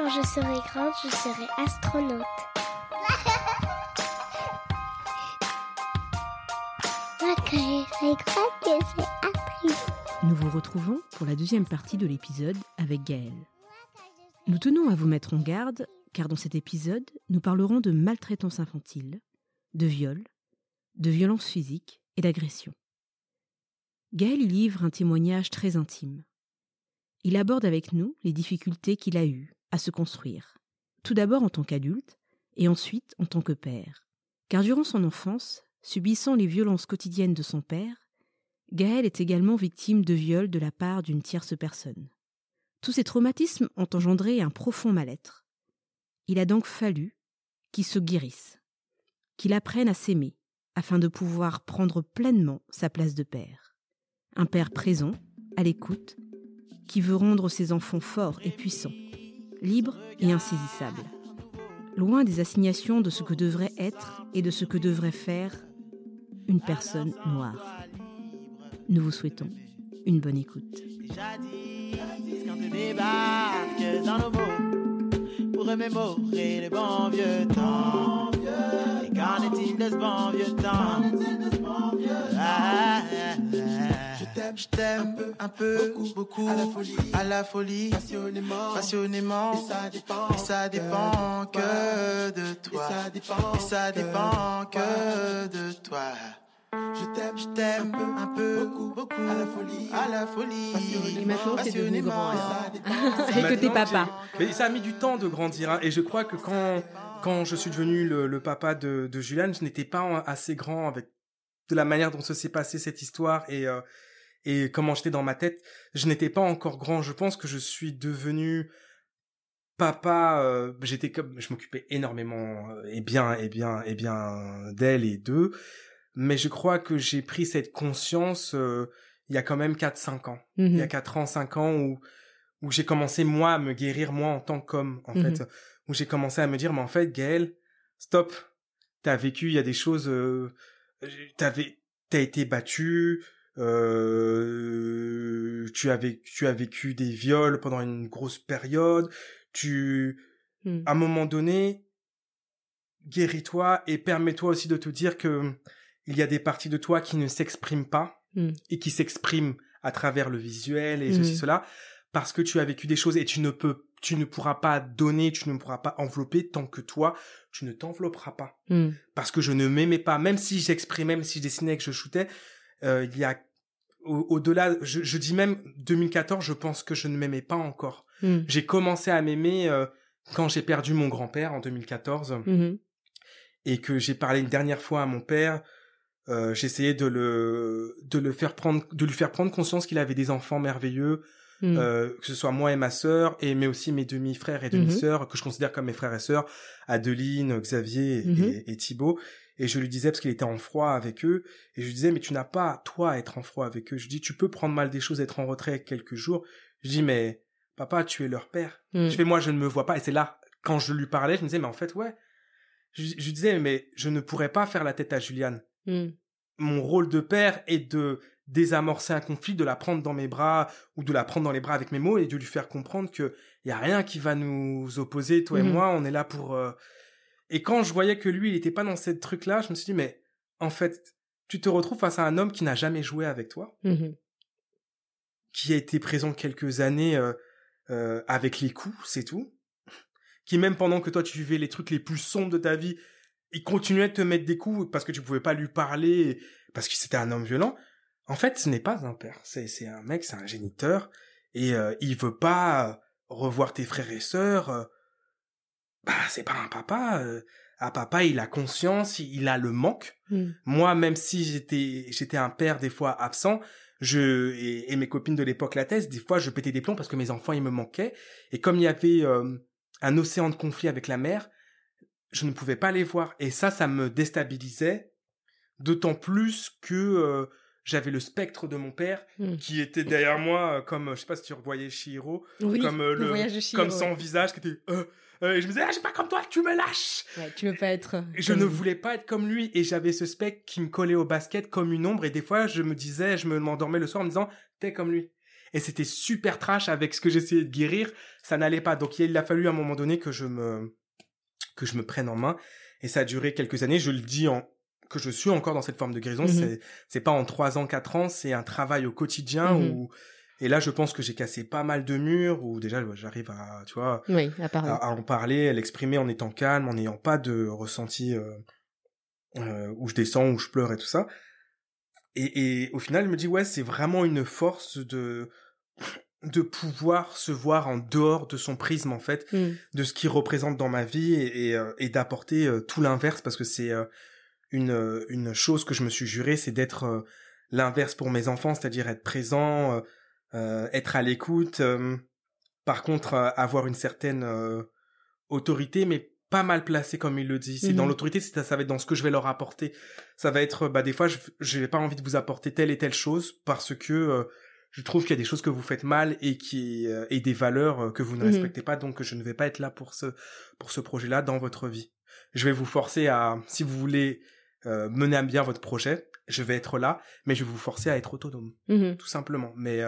Quand je serai grande, je serai astronaute. Moi, quand je serai grande, je serai actrice. Nous vous retrouvons pour la deuxième partie de l'épisode avec Gaëlle. Nous tenons à vous mettre en garde, car dans cet épisode, nous parlerons de maltraitance infantile, de viol, de violence physique et d'agression. Gaël y livre un témoignage très intime. Il aborde avec nous les difficultés qu'il a eues à se construire, tout d'abord en tant qu'adulte et ensuite en tant que père. Car durant son enfance, subissant les violences quotidiennes de son père, Gaël est également victime de viol de la part d'une tierce personne. Tous ces traumatismes ont engendré un profond mal-être. Il a donc fallu qu'il se guérisse, qu'il apprenne à s'aimer, afin de pouvoir prendre pleinement sa place de père. Un père présent, à l'écoute, qui veut rendre ses enfants forts et puissants, libres et insaisissables. Loin des assignations de ce que devrait être et de ce que devrait faire une personne noire. Nous vous souhaitons une bonne écoute. Pour remémorer vieux temps. Et qu'en est-il de ce bon vieux temps? Je t'aime. Un peu, beaucoup, à la folie, à la folie. Passionnément, passionnément. Et ça dépend, et ça dépend que de toi. Et ça dépend, et ça dépend que de toi. Je t'aime, je t'aime. Un peu, beaucoup, beaucoup, à la folie, à la folie. Et maintenant, t'es devenu grand, passionnément. Et que t'es papa. Mais ça a mis du temps de grandir. hein, et je crois que quand, quand je suis devenu le, le papa de, de Juliane, je n'étais pas assez grand avec de la manière dont se s'est passée cette histoire. Et, euh, et comment j'étais dans ma tête. Je n'étais pas encore grand. Je pense que je suis devenu papa. euh, j'étais comme, je m'occupais énormément euh, et bien et bien et bien d'elle et d'eux. Mais je crois que j'ai pris cette conscience euh, il y a quand même 4-5 ans il y a 4 ans, 5 ans, où, où j'ai commencé, moi, à me guérir, moi, en tant qu'homme, en Mhm. fait. Où j'ai commencé à me dire, mais en fait, Gaël, stop. T'as vécu, il y a des choses, t'avais, t'as été battu, euh, tu as vécu, tu as vécu des viols pendant une grosse période, tu, Mhm. à un moment donné, guéris-toi et permets-toi aussi de te dire que il y a des parties de toi qui ne s'expriment pas Mm. et qui s'expriment à travers le visuel et ceci cela parce que tu as vécu des choses et tu ne peux tu ne pourras pas donner, tu ne pourras pas envelopper tant que toi tu ne t'envelopperas pas. Parce que je ne m'aimais pas. Même si j'exprimais même si je dessinais que je shootais il y a au- au-delà je, je dis même 2014 je pense que je ne m'aimais pas encore Mm. j'ai commencé à m'aimer euh, quand j'ai perdu mon grand-père en 2014 Mhm. et que j'ai parlé une dernière fois à mon père, euh, j'essayais de le de le faire prendre de lui faire prendre conscience qu'il avait des enfants merveilleux, Mm. euh, que ce soit moi et ma sœur et mais aussi mes demi-frères et demi-sœurs que je considère comme mes frères et sœurs, Adeline, Xavier et, et, et Thibaut. Et je lui disais parce qu'il était en froid avec eux et je lui disais mais tu n'as pas toi à être en froid avec eux. Je dis tu peux prendre mal des choses, être en retrait quelques jours. Je dis mais papa tu es leur père. Mm. Je fais moi je ne me vois pas et c'est là quand je lui parlais je me disais mais en fait ouais je, je lui disais mais je ne pourrais pas faire la tête à Juliane Mm. mon rôle de père est de désamorcer un conflit de la prendre dans mes bras ou de la prendre dans les bras avec mes mots et de lui faire comprendre que y a rien qui va nous opposer toi et Mhm. moi on est là pour euh, et quand je voyais que lui il était pas dans cette truc là je me suis dit mais en fait tu te retrouves face à un homme qui n'a jamais joué avec toi Mhm. qui a été présent quelques années euh, euh, avec les coups, c'est tout. Qui même pendant que toi tu vivais les trucs les plus sombres de ta vie, il continuait de te mettre des coups parce que tu pouvais pas lui parler, parce que c'était un homme violent. En fait, ce n'est pas un père, c'est c'est un mec, c'est un géniteur, et euh, il veut pas revoir tes frères et sœurs. Bah c'est pas un papa. euh, un papa, il a conscience, il a le manque. Mm. Moi, même si j'étais j'étais un père des fois absent, je et, mes copines de l'époque la thèse, des fois je pétais des plombs parce que mes enfants ils me manquaient et comme il y avait euh, un océan de conflit avec la mère, je ne pouvais pas les voir et ça ça me déstabilisait d'autant plus que euh, j'avais le spectre de mon père hmm. qui était derrière moi euh, comme je sais pas si tu revoyais Shihiro comme le, comme son visage qui était euh, et je me disais, ah, je suis pas comme toi, tu me lâches. Ouais, tu veux pas être. Euh, je ne voulais pas être comme lui et j'avais ce spectre qui me collait au basket comme une ombre et des fois je me disais, je me m'endormais le soir en me disant, t'es comme lui. Et c'était super trash avec ce que j'essayais de guérir, ça n'allait pas. Donc il a fallu à un moment donné que je me que je me prenne en main et ça a duré quelques années. Je le dis en que je suis encore dans cette forme de guérison. Mhm. C'est c'est pas en trois ans, quatre ans, c'est un travail au quotidien mhm. où et là, je pense que j'ai cassé pas mal de murs où déjà j'arrive à, tu vois, à, en parler, à l'exprimer en étant calme, en n'ayant pas de ressenti euh, euh, où je descends, où je pleure et tout ça. Et, et au final, je me dis ouais, c'est vraiment une force de de pouvoir se voir en dehors de son prisme en fait, mm. de ce qu'il représente dans ma vie et, et, euh, et d'apporter euh, tout l'inverse parce que c'est une une chose que je me suis juré, c'est d'être l'inverse pour mes enfants, c'est-à-dire être présent euh, être à l'écoute. Euh, par contre, euh, avoir une certaine autorité, mais pas mal placée comme il le dit. C'est dans mhm. l'autorité, ça, ça va être dans ce que je vais leur apporter. Ça va être, bah des fois, je n'ai pas envie de vous apporter telle et telle chose parce que je trouve qu'il y a des choses que vous faites mal et qui et des valeurs que vous ne mhm. respectez pas. Donc, je ne vais pas être là pour ce pour ce projet-là dans votre vie. Je vais vous forcer à, si vous voulez mener à bien votre projet, je vais être là, mais je vais vous forcer à être autonome, mhm. tout simplement. Mais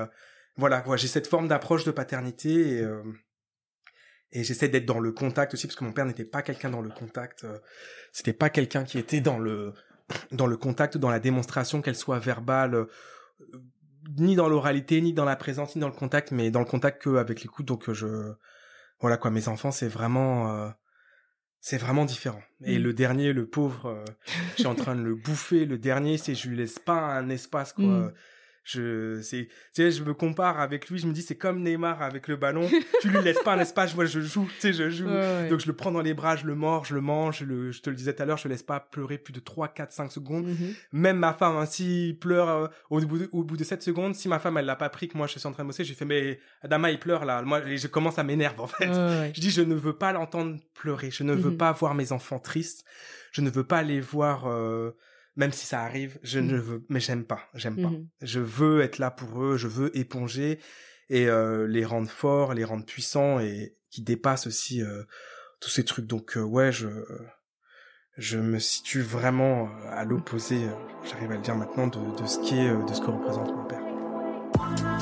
voilà, j'ai cette forme d'approche de paternité et, euh, et j'essaie d'être dans le contact aussi parce que mon père n'était pas quelqu'un dans le contact. Euh, c'était pas quelqu'un qui était dans le dans le contact, dans la démonstration, qu'elle soit verbale, euh, ni dans l'oralité, ni dans la présence, ni dans le contact, mais dans le contact que avec l'écoute. Donc je voilà quoi, mes enfants, c'est vraiment c'est vraiment différent. Et mmh. le dernier, le pauvre, je suis en train de le bouffer. Le dernier, c'est je lui laisse pas un espace quoi. Mmh je c'est tu sais je me compare avec lui je me dis c'est comme Neymar avec le ballon. Tu lui laisses pas un espace moi je joue tu sais je joue. Donc je le prends dans les bras je le mords je le mange je le je te le disais tout à l'heure je le laisse pas pleurer plus de 3 4 5 secondes. Mm-hmm. même ma femme hein, s'il pleure euh, au bout de, au bout de 7 secondes si ma femme elle l'a pas pris que moi je suis en train de bosser j'ai fait mais Adama il pleure là. Moi je commence à m'énerver en fait. Je dis je ne veux pas l'entendre pleurer. Je ne veux mm-hmm. pas voir mes enfants tristes. Je ne veux pas les voir euh, même si ça arrive, je ne mmh. veux, mais j'aime pas, j'aime pas. Mmh je veux être là pour eux, je veux éponger et euh, les rendre forts, les rendre puissants et qui dépassent aussi euh, tous ces trucs. Donc euh, ouais, je je me situe vraiment à l'opposé, j'arrive à le dire maintenant de, de ce qui est, de ce que représente mon père.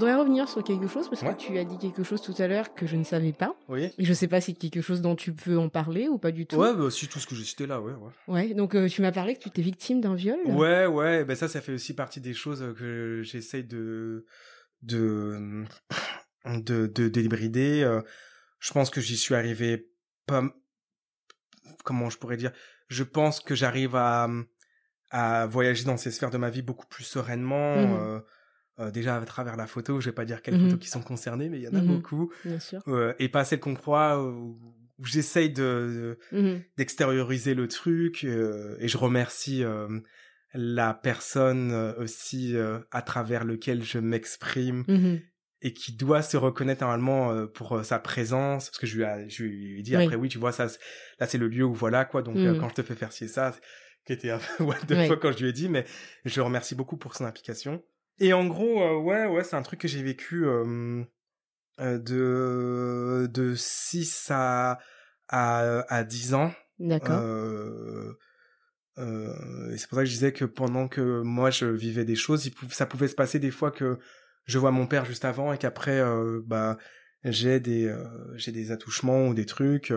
Voudrais revenir sur quelque chose parce que tu as dit quelque chose tout à l'heure que je ne savais pas. Oui. Et je sais pas si c'est quelque chose dont tu peux en parler ou pas du tout. Ouais, bah, si tout ce que j'ai cité là, ouais. Ouais, ouais donc euh, tu m'as parlé que tu étais victime d'un viol. Ouais, ouais. Ben ça, ça fait aussi partie des choses que j'essaye de de de de débrider. Euh, je pense que j'y suis arrivé pas. Comment je pourrais dire? Je pense que j'arrive à à voyager dans ces sphères de ma vie beaucoup plus sereinement. Mmh. Euh, euh, déjà à travers la photo, je vais pas dire quelles photos mhm. qui sont concernées, mais il y en a mhm. beaucoup. Bien sûr. Euh, et pas celles qu'on croit, où, j'essaye de, mhm. d'extérioriser le truc. Euh, et je remercie la personne aussi à travers lequel je m'exprime et qui doit se reconnaître normalement pour sa présence parce que je lui ai, je lui ai dit après oui tu vois ça là c'est le lieu où voilà quoi donc quand je te fais faire ci ça qui était un peu what the fuck quand je lui ai dit mais je remercie beaucoup pour son implication et en gros, euh, ouais, ouais, c'est un truc que j'ai vécu euh, euh, de de 6 à à, à 10 ans. D'accord. Euh, euh, et c'est pour ça que je disais que pendant que moi je vivais des choses, ça pouvait se passer des fois que je vois mon père juste avant et qu'après, bah, j'ai des j'ai des attouchements ou des trucs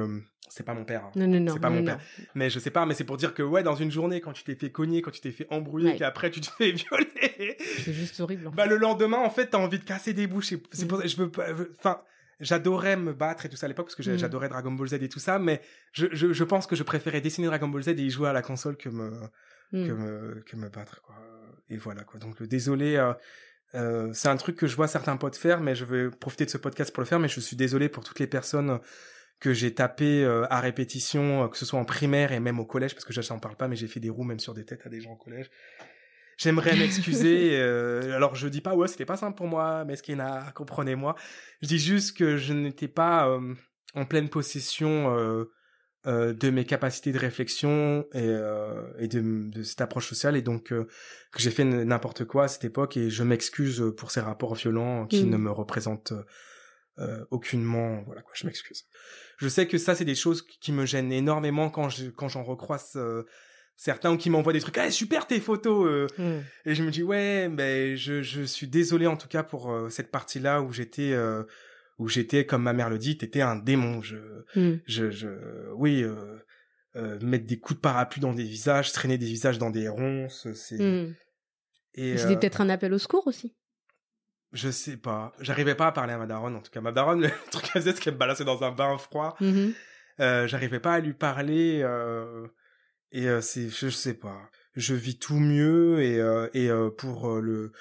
c'est pas mon père. Hein. Non, non, non. C'est pas mon père. Mais je sais pas, mais c'est pour dire que, ouais, dans une journée, quand tu t'es fait cogner, quand tu t'es fait embrouiller, qu'après tu te fais violer. C'est juste horrible. Bah, le lendemain, en fait, t'as envie de casser des bouches. C'est pour ça, je veux pas, enfin, j'adorais me battre et tout ça à l'époque parce que mm. j'adorais Dragon Ball Z et tout ça, mais je, je, je, pense que je préférais dessiner Dragon Ball Z et y jouer à la console que me, mm. que me, que me battre, quoi. Et voilà, quoi. Donc, désolé, euh, euh, c'est un truc que je vois certains potes faire, mais je vais profiter de ce podcast pour le faire, mais je suis désolé pour toutes les personnes que j'ai tapé euh, à répétition, euh, que ce soit en primaire et même au collège, parce que j'en parle pas, mais j'ai fait des roues même sur des têtes à des gens au collège. J'aimerais m'excuser. euh, alors je dis pas ouais, c'était pas simple pour moi, mais Meskina, comprenez-moi. Je dis juste que je n'étais pas euh, en pleine possession euh, euh, de mes capacités de réflexion et, euh, et de, de cette approche sociale, et donc euh, que j'ai fait n'importe quoi à cette époque, et je m'excuse pour ces rapports violents qui Mm. ne me représentent euh, aucunement. Voilà quoi, je m'excuse. Je sais que ça, c'est des choses qui me gênent énormément quand je quand j'en recroise euh, certains ou qui m'envoient des trucs. Ah super tes photos. euh. Mm. Et je me dis ouais, mais je je suis désolé en tout cas pour euh, cette partie-là où j'étais euh, où j'étais comme ma mère le dit, t'étais un démon. Je Mm. je je oui. Euh, euh, mettre des coups de parapluie dans des visages, traîner des visages dans des ronces, c'est Mm. et C'était euh, peut-être un appel au secours aussi. je sais pas, j'arrivais pas à parler à ma daronne en tout cas. Ma daronne, le truc qu'elle faisait, c'est qu'elle me balançait dans un bain froid. Mhm. Euh, j'arrivais pas à lui parler euh, et euh, c'est je, je sais pas je vis tout mieux et euh, et euh, pour euh, le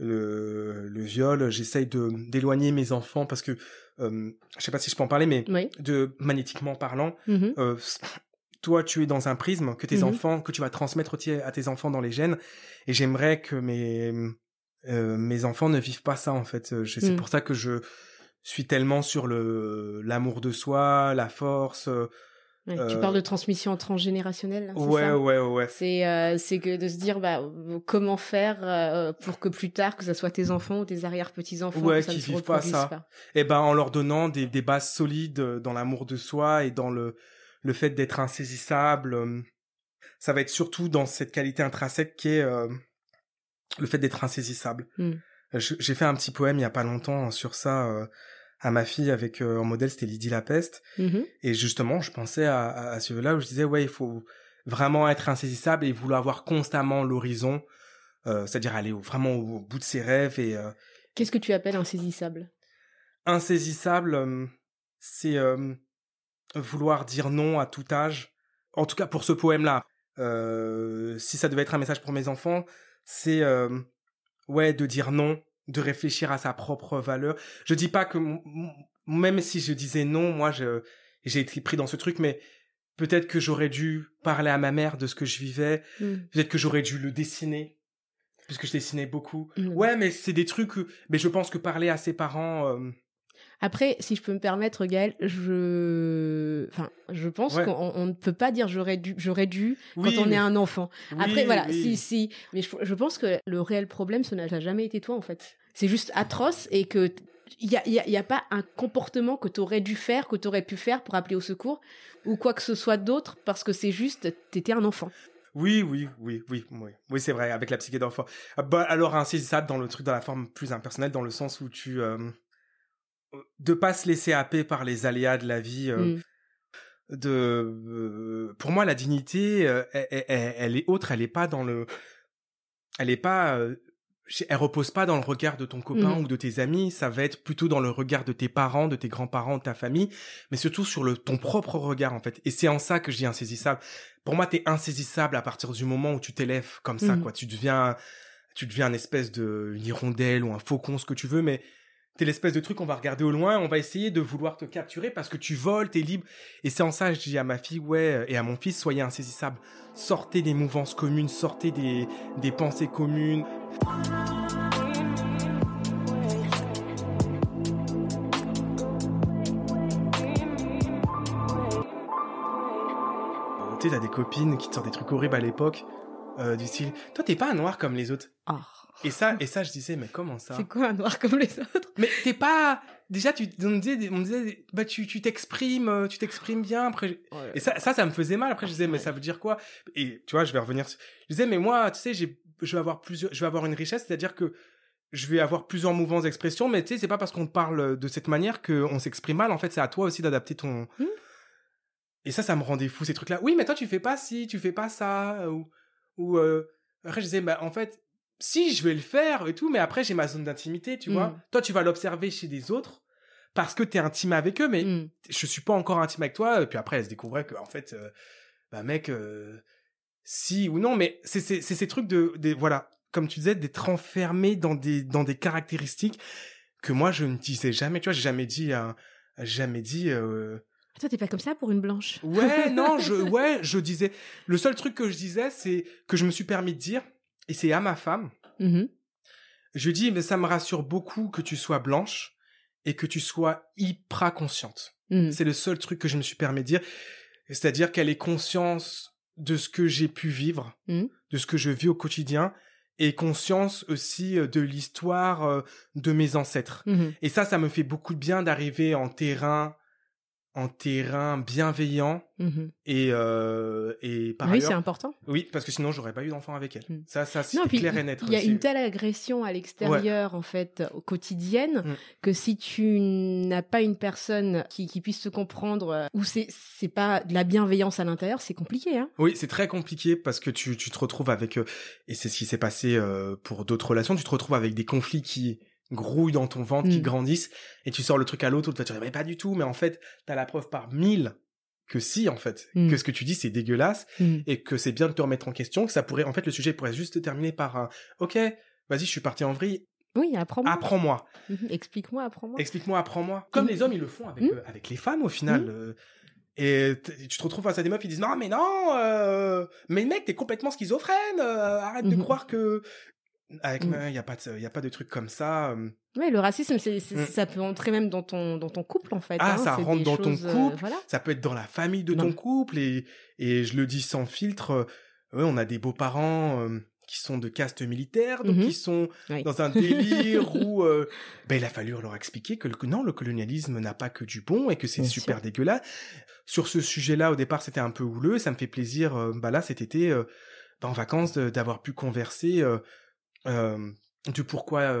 le le viol j'essaye de d'éloigner mes enfants parce que euh, je sais pas si je peux en parler mais Oui. de magnétiquement parlant Mhm. euh, toi tu es dans un prisme que tes Mhm. enfants que tu vas transmettre à tes enfants dans les gènes et j'aimerais que mes euh, mes enfants ne vivent pas ça en fait Euh, c'est Mm. pour ça que je suis tellement sur le l'amour de soi la force euh, Tu euh, parles de transmission transgénérationnelle. c'est ouais ça ouais ouais C'est euh, c'est que de se dire bah comment faire euh, pour que plus tard que ça soit tes enfants ou tes arrière petits enfants Ouais, qui vivent pas ça. pas. et ben en leur donnant des, des bases solides dans l'amour de soi et dans le le fait d'être insaisissable ça va être surtout dans cette qualité intrinsèque qui est le fait d'être insaisissable Mm. Euh, je- j'ai fait un petit poème il y a pas longtemps sur ça à ma fille avec euh, en modèle c'était Lydie la peste Mhm. et justement je pensais à, à, à ce là où je disais ouais il faut vraiment être insaisissable et vouloir voir constamment l'horizon euh, c'est-à-dire aller au- vraiment au, au bout de ses rêves et euh, Qu'est-ce que tu appelles insaisissable? Insaisissable, euh, c'est euh, vouloir dire non à tout âge. En tout cas, pour ce poème-là, euh, si ça devait être un message pour mes enfants, c'est euh, ouais de dire non, de réfléchir à sa propre valeur. Je dis pas que même si je disais non, moi je j'ai été pris dans ce truc, mais peut-être que j'aurais dû parler à ma mère de ce que je vivais. Mm. Peut-être que j'aurais dû le dessiner, puisque je dessinais beaucoup. Mm. Ouais, mais c'est des trucs. Mais je pense que parler à ses parents. euh, Après, si je peux me permettre, Gaël, je, enfin, je pense Ouais. qu'on on ne peut pas dire j'aurais dû, j'aurais dû Oui, quand on mais- est un enfant. Après, oui, voilà, oui. si, si, mais je, je pense que le réel problème, ce n'a jamais été toi, en fait. C'est juste atroce et que il y a, y a- y a pas un comportement que tu aurais dû faire, que tu aurais pu faire pour appeler au secours ou quoi que ce soit d'autre parce que c'est juste, t'étais un enfant. Oui, oui, oui, oui, oui, oui, c'est vrai, avec la psyché d'enfant. Ah, Bah, alors, insaisissable dans le truc, dans la forme plus impersonnelle, dans le sens où tu, euh, de pas se laisser happer par les aléas de la vie, euh, Mm. de, euh, pour moi, la dignité, euh, elle, elle- elle est autre, elle est pas dans le, elle est pas, elle repose pas dans le regard de ton copain Mhm. ou de tes amis, ça va être plutôt dans le regard de tes parents, de tes grands-parents, de ta famille, mais surtout sur le ton propre regard en fait. Et c'est en ça que je dis insaisissable. Pour moi, t'es insaisissable à partir du moment où tu t'élèves comme ça, Mhm. quoi. Tu deviens, tu deviens une espèce de une hirondelle ou un faucon, ce que tu veux, mais t'es l'espèce de truc on va regarder au loin, on va essayer de vouloir te capturer parce que tu voles, t'es libre. Et c'est en ça que je dis à ma fille, ouais, et à mon fils, soyez insaisissables. Sortez des mouvances communes, sortez des, des pensées communes. Euh, Tu sais, t'as des copines qui te sortent des trucs horribles à l'époque, euh, du style, toi t'es pas un noir comme les autres. Oh. Et ça, et ça, je disais, mais comment ça? C'est quoi un noir comme les autres? Mais t'es pas. Déjà, tu on me disait, on me disait, bah tu tu t'exprimes, euh, tu t'exprimes bien. Après, et ça, ça, ça me faisait mal. Après, je disais, mais ça veut dire quoi? Et tu vois, je vais revenir. sur- Je disais, mais moi, tu sais, j'ai, je vais avoir plusieurs, je vais avoir une richesse, c'est-à-dire que je vais avoir plusieurs mouvements d'expression, mais tu sais, c'est pas parce qu'on te parle de cette manière qu'on s'exprime mal. En fait, c'est à toi aussi d'adapter ton. Hmm. Et ça, ça me rendait fou ces trucs-là. Oui, mais toi, tu fais pas ci, tu fais pas ça, ou ou. euh, Après, je disais, bah en fait, si je vais le faire et tout, mais après, j'ai ma zone d'intimité, tu Hmm. vois. Toi, tu vas l'observer chez des autres parce que t'es intime avec eux, mais Mm. je suis pas encore intime avec toi. Et puis après, elle se découvrait que, en fait, euh, bah mec, euh, si ou non, mais c'est c'est ces trucs de, voilà, comme tu disais, d'être enfermé dans des dans des caractéristiques que moi je ne disais jamais. Tu vois, j'ai jamais dit, un- jamais dit, euh, Toi, t'es pas comme ça pour une blanche. Ouais, non, je, ouais, je disais. Le seul truc que je disais, c'est que je me suis permis de dire, et c'est à ma femme. Mhm. Je dis, mais ça me rassure beaucoup que tu sois blanche et que tu sois hyper consciente. Mhm. C'est le seul truc que je me suis permis de dire. C'est-à-dire qu'elle ait conscience de ce que j'ai pu vivre, Mhm. de ce que je vis au quotidien, et conscience aussi euh, de l'histoire euh, de mes ancêtres. Et ça, ça me fait beaucoup de bien d'arriver en terrain, en terrain bienveillant Mhm. et euh, et par Oui, c'est important. oui, parce que sinon j'aurais pas eu d'enfant avec elle. Mm. Ça, ça c'est Non, puis clair et net. Il y a une telle agression à l'extérieur, en fait, quotidienne, Mm. que si tu n'as pas une personne qui, qui puisse te comprendre, euh, ou c'est c'est pas de la bienveillance à l'intérieur, c'est compliqué, hein. Oui, c'est très compliqué parce que tu, tu te retrouves avec, euh, et c'est ce qui s'est passé euh, pour d'autres relations, tu te retrouves avec des conflits qui grouillent dans ton ventre, qui Mm. grandissent, et tu sors le truc à l'autre, tu vas te dire, mais pas du tout, mais en fait, t'as la preuve par mille que si, en fait, Mm. que ce que tu dis, c'est dégueulasse, Mm. et que c'est bien de te remettre en question, que ça pourrait, en fait, le sujet pourrait juste terminer par un, ok, vas-y, je suis parti en vrille, Oui, apprends-moi. apprends-moi, Mhm. Explique-moi, apprends-moi. explique-moi, apprends-moi. Comme Mm. les hommes, ils le font avec, euh, avec les femmes, au final. Euh, et tu te retrouves face à des meufs, ils disent non, mais non, euh, mais mec, t'es complètement schizophrène, euh, arrête de Mhm. croire que. Avec Mm. il y a pas de, y a pas de trucs comme ça. Ouais, le racisme, c'est c'est- Mm. ça peut entrer même dans ton, dans ton couple, en fait. Ah, hein. ça rentre dans ton euh, couple. voilà. Ça peut être dans la famille de Non. ton couple et et je le dis sans filtre. euh, on a des beaux-parents euh, qui sont de caste militaire, donc Mhm. qui sont Oui. dans un délire où euh, ben, il a fallu leur expliquer que le, non, le colonialisme n'a pas que du bon et que c'est super sûr. dégueulasse. Sur ce sujet-là, au départ, c'était un peu houleux. Ça me fait plaisir, euh, bah là, cet été, euh, bah, en vacances, d'avoir pu converser du pourquoi.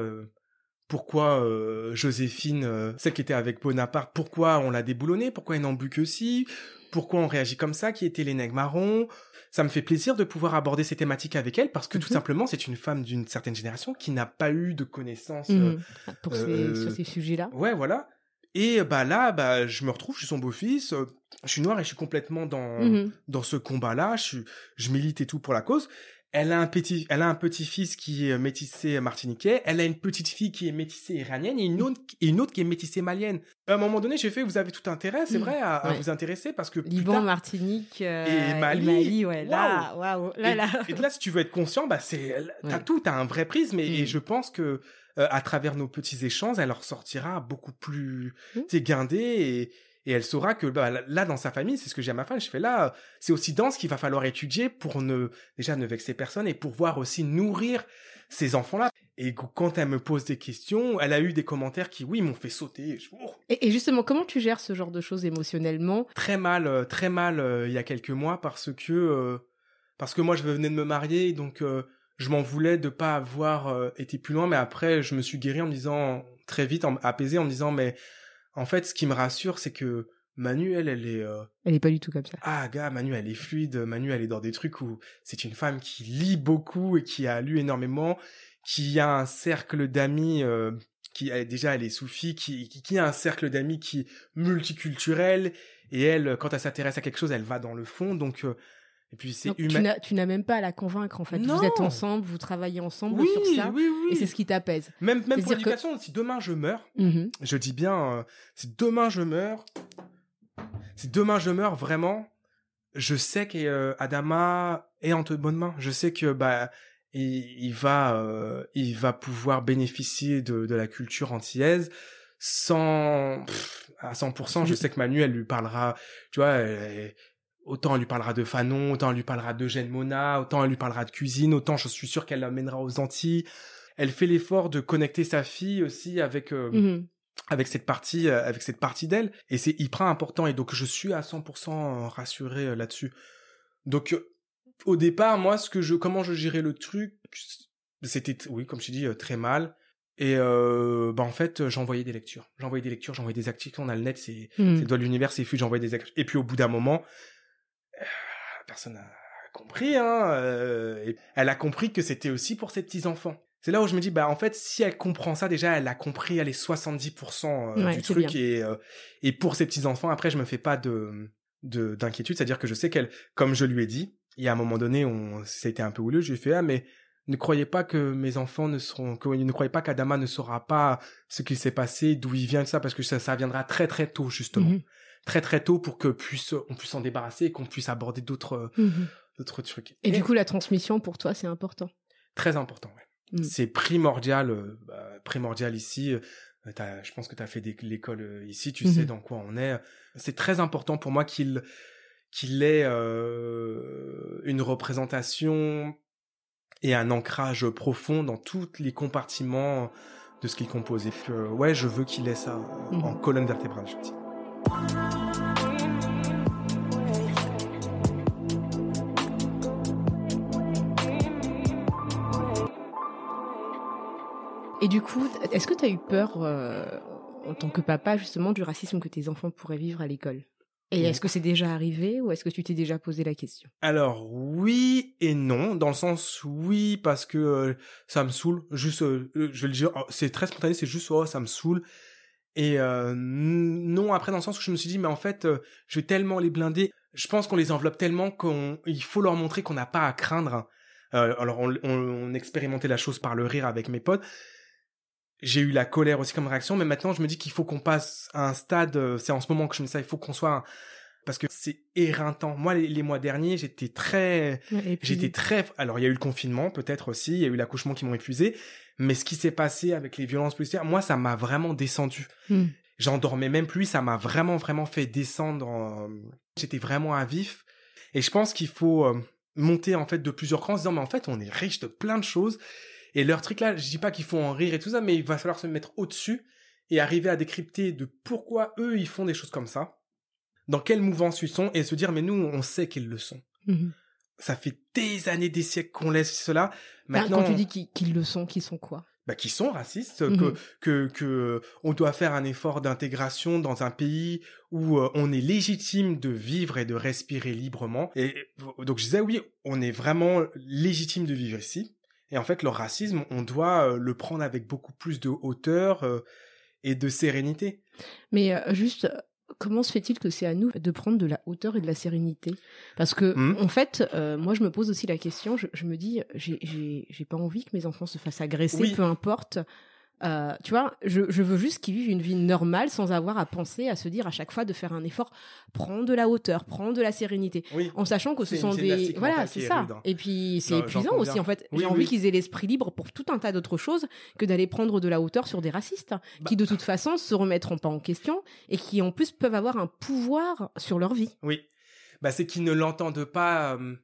pourquoi euh, Joséphine, euh, celle qui était avec Bonaparte, pourquoi on l'a déboulonnée, pourquoi elle n'en but que si, pourquoi on réagit comme ça, qui étaient les nègres marrons. Ça me fait plaisir de pouvoir aborder ces thématiques avec elle parce que tout Mhm. simplement c'est une femme d'une certaine génération qui n'a pas eu de connaissances. euh, Mhm. Pour ces, sur ces sujets-là. Ouais, voilà. Et bah là, bah je me retrouve, je suis son beau-fils, je suis noir et je suis complètement dans Mhm. dans ce combat-là. Je suis- je milite et tout pour la cause. Elle a un petit, elle a un petit-fils qui est métissé martiniquais. Elle a une petite fille qui est métissée iranienne et une autre, et une autre qui est métissée malienne. À un moment donné, j'ai fait, vous avez tout intérêt, c'est Mm. vrai, à, vous intéresser parce que Liban, tard- Martinique euh, Et Mali. ouais. Là, waouh, là, et, là. et de là, si tu veux être conscient, bah c'est, t'as Ouais. tout, t'as un vrai prisme, et, et Mm. je pense que euh, à travers nos petits échanges, elle en ressortira beaucoup plus, Mm. tu sais, guindée, et, et elle saura que bah, là, dans sa famille, c'est ce que j'ai à ma femme, je fais là, c'est aussi dans ce qu'il va falloir étudier pour ne déjà ne vexer personne et pour pouvoir aussi nourrir ces enfants-là. Et quand elle me pose des questions, elle a eu des commentaires qui, oui, m'ont fait sauter. Oh, Et, et justement, comment tu gères ce genre de choses émotionnellement? Très mal, euh, très mal euh, il y a quelques mois parce que euh, parce que moi je venais de me marier donc euh, je m'en voulais de pas avoir euh, été plus loin mais après je me suis guéri en me disant très vite en, apaisé en me disant mais en fait ce qui me rassure c'est que Manu elle elle est euh, Elle est pas du tout comme ça. ah gars Manu elle est fluide. Manu elle est dans des trucs où c'est une femme qui lit beaucoup et qui a lu énormément qui a un cercle d'amis euh, qui déjà elle est soufie qui, qui qui a un cercle d'amis qui est multiculturel. Et elle quand elle s'intéresse à quelque chose elle va dans le fond. Donc euh, et puis c'est humain tu n'as même pas à la convaincre en fait. Non. Vous êtes ensemble, vous travaillez ensemble oui sur ça, oui oui et c'est ce qui t'apaise. même même pour que- l'éducation si demain je meurs Mhm. je dis bien, euh, si demain je meurs, si demain je meurs vraiment, je sais qu'Adama est entre bonnes mains. Je sais que bah il, il va euh, il va pouvoir bénéficier de, de la culture antillaise sans pff, à 100%. Je sais que Manu elle lui parlera, tu vois. elle- Autant elle lui parlera de Fanon, autant elle lui parlera d'Eugène Mona, autant elle lui parlera de cuisine, autant je suis sûr qu'elle l'amènera aux Antilles. Elle fait l'effort de connecter sa fille aussi avec euh, Mhm. avec cette partie euh, avec cette partie d'elle et c'est hyper important et donc je suis à 100% rassuré euh, là-dessus donc au départ moi ce que je comment je gérais le truc c'était oui comme je euh, très mal et euh, bah en fait j'envoyais des lectures j'envoyais des lectures j'envoyais des articles on a le net c'est Mhm. c'est le doigt de l'univers c'est fluide j'envoyais des articles et puis au bout d'un moment personne n'a compris hein euh, et elle a compris que c'était aussi pour ses petits enfants c'est là où je me dis bah en fait si elle comprend ça déjà elle a compris elle est 70% euh, Ouais, du truc bien. et euh, et pour ses petits enfants après je me fais pas de de d'inquiétude c'est à dire que je sais qu'elle comme je lui ai dit il y a un moment donné on ça a été un peu houleux je lui ai fait ah mais ne croyez pas que mes enfants ne seront que ne croyez pas qu'Adama ne saura pas ce qu'il s'est passé d'où il vient de ça parce que ça ça viendra très très tôt justement Mhm. Très très tôt pour que puisse, on puisse s'en débarrasser et qu'on puisse aborder d'autres Mhm. d'autres trucs. Et du coup, la transmission pour toi, c'est important? Très important, ouais. Mm. C'est primordial, euh, bah, primordial ici. euh, je pense que tu as fait l'école euh, ici, tu Mhm. sais dans quoi on est. C'est très important pour moi qu'il qu'il ait euh, une représentation et un ancrage profond dans tous les compartiments de ce qu'il compose. Et puis, euh, ouais, je veux qu'il ait ça euh, Mhm. en colonne vertébrale, je dis. Et du coup, est-ce que tu as eu peur, euh, en tant que papa, justement, du racisme que tes enfants pourraient vivre à l'école? Et est-ce que c'est déjà arrivé ou est-ce que tu t'es déjà posé la question? Alors oui et non, dans le sens oui parce que euh, ça me saoule. Juste, euh, je vais le dire, oh, c'est très spontané, c'est juste oh ça me saoule. Et euh, non après dans le sens où je me suis dit mais en fait je vais tellement les blinder. Je pense qu'on les enveloppe tellement qu'il faut leur montrer qu'on n'a pas à craindre. Alors on, on, on expérimentait la chose par le rire avec mes potes. J'ai eu la colère aussi comme réaction, mais maintenant je me dis qu'il faut qu'on passe à un stade. euh, c'est en ce moment que je me dis ça. Il faut qu'on soit un- parce que c'est éreintant. Moi, les, les mois derniers, j'étais très, j'étais très. Alors, il y a eu le confinement, peut-être aussi. Il y a eu l'accouchement qui m'ont épuisé. Mais ce qui s'est passé avec les violences policières, moi, ça m'a vraiment descendu. Hmm. J'en dormais même plus. Ça m'a vraiment, vraiment fait descendre. en- J'étais vraiment à vif. Et je pense qu'il faut euh, monter en fait de plusieurs crans, en se disant mais en fait, on est riche de plein de choses. Et leur truc là, je dis pas qu'il faut en rire et tout ça, mais il va falloir se mettre au-dessus et arriver à décrypter de pourquoi eux ils font des choses comme ça, dans quelle mouvance ils sont et se dire mais nous on sait qu'ils le sont. Mhm. Ça fait des années, des siècles qu'on laisse cela. Enfin, Maintenant, Quand tu dis qu'ils qu'ils le sont, qu'ils sont quoi? Bah, qui sont racistes, Mhm. que, que, que on doit faire un effort d'intégration dans un pays où euh, on est légitime de vivre et de respirer librement. Et donc je disais oui, on est vraiment légitime de vivre ici. Et en fait, le racisme, on doit euh, le prendre avec beaucoup plus de hauteur euh, et de sérénité. Mais euh, juste, comment se fait-il que c'est à nous de prendre de la hauteur et de la sérénité? Parce que, Mhm. en fait, euh, moi, je me pose aussi la question, je, je me dis, j'ai- pas envie que mes enfants se fassent agresser, Oui. peu importe. Euh, tu vois, je, je veux juste qu'ils vivent une vie normale sans avoir à penser, à se dire à chaque fois de faire un effort, prendre de la hauteur, prendre de la sérénité. Oui. En sachant que ce sont des voilà c'est ça rude, hein. et puis c'est épuisant aussi en fait Oui, j'ai envie qu'ils aient l'esprit libre pour tout un tas d'autres choses que d'aller prendre de la hauteur sur des racistes Bah. qui de toute façon se remettront pas en question et qui en plus peuvent avoir un pouvoir sur leur vie Oui. Bah, c'est qu'ils ne l'entendent pas euh,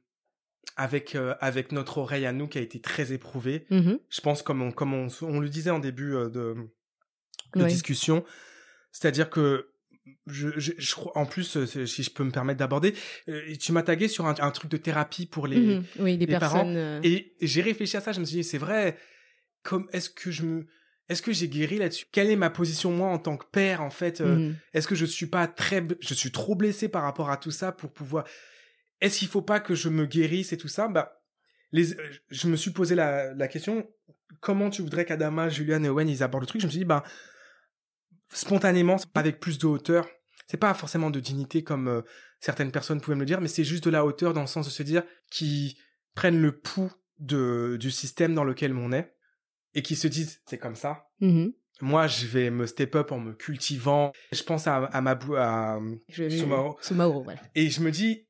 avec, euh, avec notre oreille à nous qui a été très éprouvée. Mhm. je pense comme on, comme on, on le disait en début euh, de, discussion, c'est-à-dire que je, je, en plus, euh, si je peux me permettre d'aborder, euh, tu m'as tagué sur un, un truc de thérapie pour les, Mhm. oui les, les parents, personnes euh, et j'ai réfléchi à ça, je me suis dit, c'est vrai, comme, est-ce que je me, est-ce que j'ai guéri là-dessus? Quelle est ma position, moi, en tant que père, en fait? mhm. Est-ce que je suis pas très, je suis trop blessé par rapport à tout ça pour pouvoir, est-ce qu'il faut pas que je me guérisse et tout ça? Bah, les, euh, je me suis posé la, la question, comment tu voudrais qu'Adama, Julian et Owen, ils abordent le truc? Je me suis dit, bah, spontanément, avec plus de hauteur. C'est pas forcément de dignité comme euh, certaines personnes pouvaient me le dire, mais c'est juste de la hauteur dans le sens de se dire qu'ils prennent le pouls de, du système dans lequel on est et qui se disent, c'est comme ça. Mhm. Moi, je vais me step up en me cultivant. Je pense à, à ma bou- à, Sumaoro. Sumaoro, voilà et je me dis,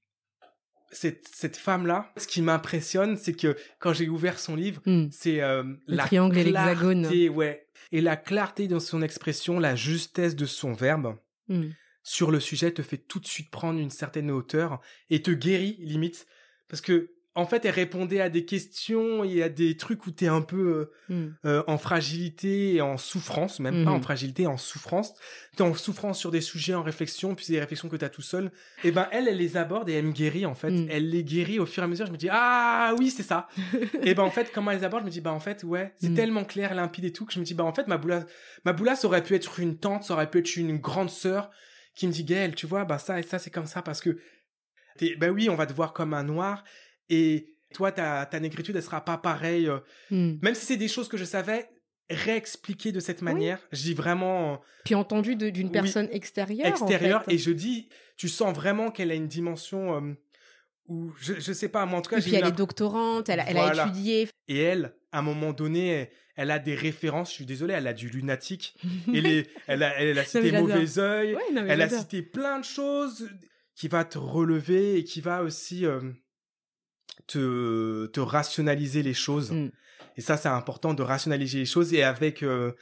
cette, cette femme-là, ce qui m'impressionne, c'est que quand j'ai ouvert son livre, Mhm. c'est euh, la triangle et l'hexagone. clarté, ouais, et la clarté dans son expression, la justesse de son verbe Mhm. sur le sujet te fait tout de suite prendre une certaine hauteur et te guérit limite parce que en fait elle répondait à des questions et à des trucs où t'es un peu euh, Mhm. euh, en fragilité et en souffrance, même pas en fragilité, en souffrance. T'es en souffrance sur des sujets, en réflexion, puis c'est des réflexions que t'as tout seul. Et ben elle, elle les aborde et elle me guérit en fait. Mhm. Elle les guérit au fur et à mesure. Je me dis ah oui c'est ça. et ben en fait comment elle les aborde, je me dis bah en fait ouais c'est tellement clair, limpide et tout que je me dis bah en fait ma boula, ma boula ça aurait pu être une tante, ça aurait pu être une grande sœur qui me dit Gaël tu vois bah ça et ça c'est comme ça parce que bah oui on va te voir comme un noir et toi ta ta négritude elle sera pas pareille. euh, Mhm. même si c'est des choses que je savais réexpliquer de cette manière, je dis vraiment puis entendu d'une Oui. personne extérieure en extérieur fait. et je dis tu sens vraiment qu'elle a une dimension euh, ou je, je sais pas, moi en tout cas, Et j'ai puis elle est doctorante, elle a, elle a Voilà. étudié. Et elle, à un moment donné, elle, elle a des références. Je suis désolé, elle a du lunatique. Et les, elle a, elle a cité mauvais œil. Ouais, Elle a cité plein de choses qui va te relever et qui va aussi euh, te, te rationaliser les choses. Mm. Et ça, c'est important de rationaliser les choses et avec euh,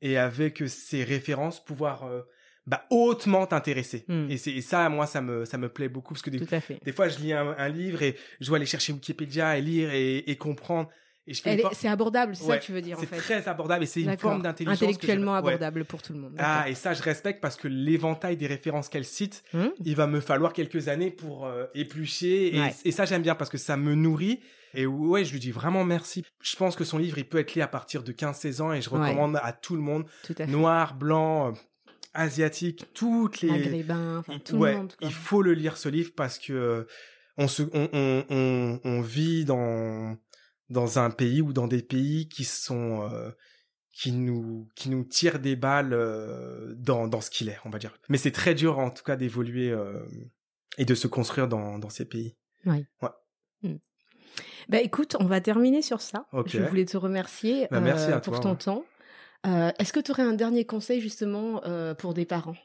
et avec ces références pouvoir euh, bah, hautement t'intéresser. Mm. Et et ça, moi, ça me ça me plaît beaucoup parce que des, des fois, je lis un, un livre et je dois aller chercher Wikipédia et lire et, et comprendre. Et je fais Elle une est- for- C'est abordable, c'est ça que tu veux dire en c'est fait. très abordable et c'est une forme d'intelligence je- Intellectuellement ouais. abordable pour tout le monde. Ah, et ça, je respecte parce que l'éventail des références qu'elle cite, Hum il va me falloir quelques années pour euh, éplucher. Et, Ouais. et ça, j'aime bien parce que ça me nourrit. Et ouais, je lui dis vraiment merci. Je pense que son livre, il peut être lu à partir de 15-16 ans et je recommande à tout le monde. Tout à fait. Noir, blanc, euh, asiatique, toutes les... Enfin, tout le monde. quoi. il faut le lire ce livre parce que euh, on se, on, on, on, on vit dans dans un pays ou dans des pays qui sont euh, qui nous qui nous tirent des balles euh, dans dans ce qu'il est, on va dire. Mais c'est très dur en tout cas d'évoluer euh, et de se construire dans dans ces pays. Bah écoute, on va terminer sur ça. Je voulais te remercier Bah, merci à pour toi, ton ouais. temps. Est-ce que tu aurais un dernier conseil justement pour des parents?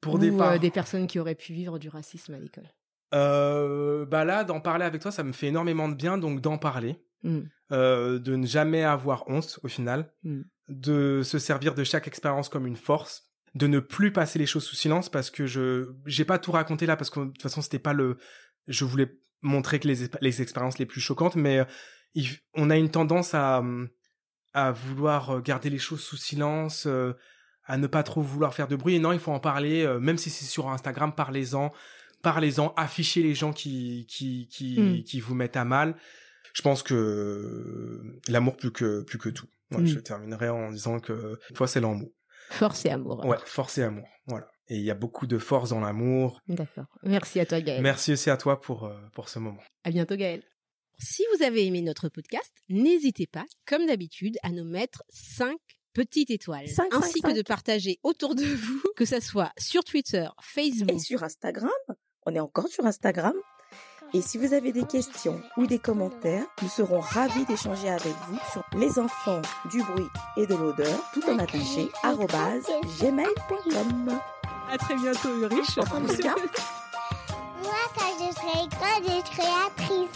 Pour ou des parents, des personnes qui auraient pu vivre du racisme à l'école? Euh, bah là, d'en parler avec toi, ça me fait énormément de bien, donc d'en parler. Hmm. euh, de ne jamais avoir honte au final, Mm. de se servir de chaque expérience comme une force, de ne plus passer les choses sous silence parce que je j'ai pas tout raconté là parce que de toute façon c'était pas le je voulais montrer que les les expériences les plus choquantes mais euh, il- on a une tendance à à vouloir euh, garder les choses sous silence euh, à ne pas trop vouloir faire de bruit et non il faut en parler euh, même si c'est sur Instagram parlez-en parlez-en affichez les gens qui qui qui Mm. qui vous mettent à mal je pense que l'amour plus que plus que tout. Ouais, Mm. Je terminerai en disant que une fois c'est l'amour. Force et amour. Ouais, force et amour. Voilà. Et il y a beaucoup de force dans l'amour. D'accord. Merci à toi Gaël. Merci aussi à toi pour euh, pour ce moment. À bientôt Gaël. Si vous avez aimé notre podcast, n'hésitez pas, comme d'habitude, à nous mettre 5 petites étoiles, Cinq, ainsi cinq, que de partager autour de vous, que ça soit sur Twitter, Facebook, Et sur Instagram, on est encore sur Instagram. Et si vous avez des questions ou des commentaires, nous serons ravis d'échanger avec vous sur les enfants du bruit et de l'odeur, tout en attaché, arrobase gmail.com. À très bientôt Ulrich. En tout cas, Moi, quand je serai grande, je serai actrice.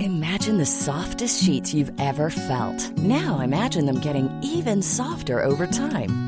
Imagine the softest sheets you've ever felt. Now imagine them getting even softer over time.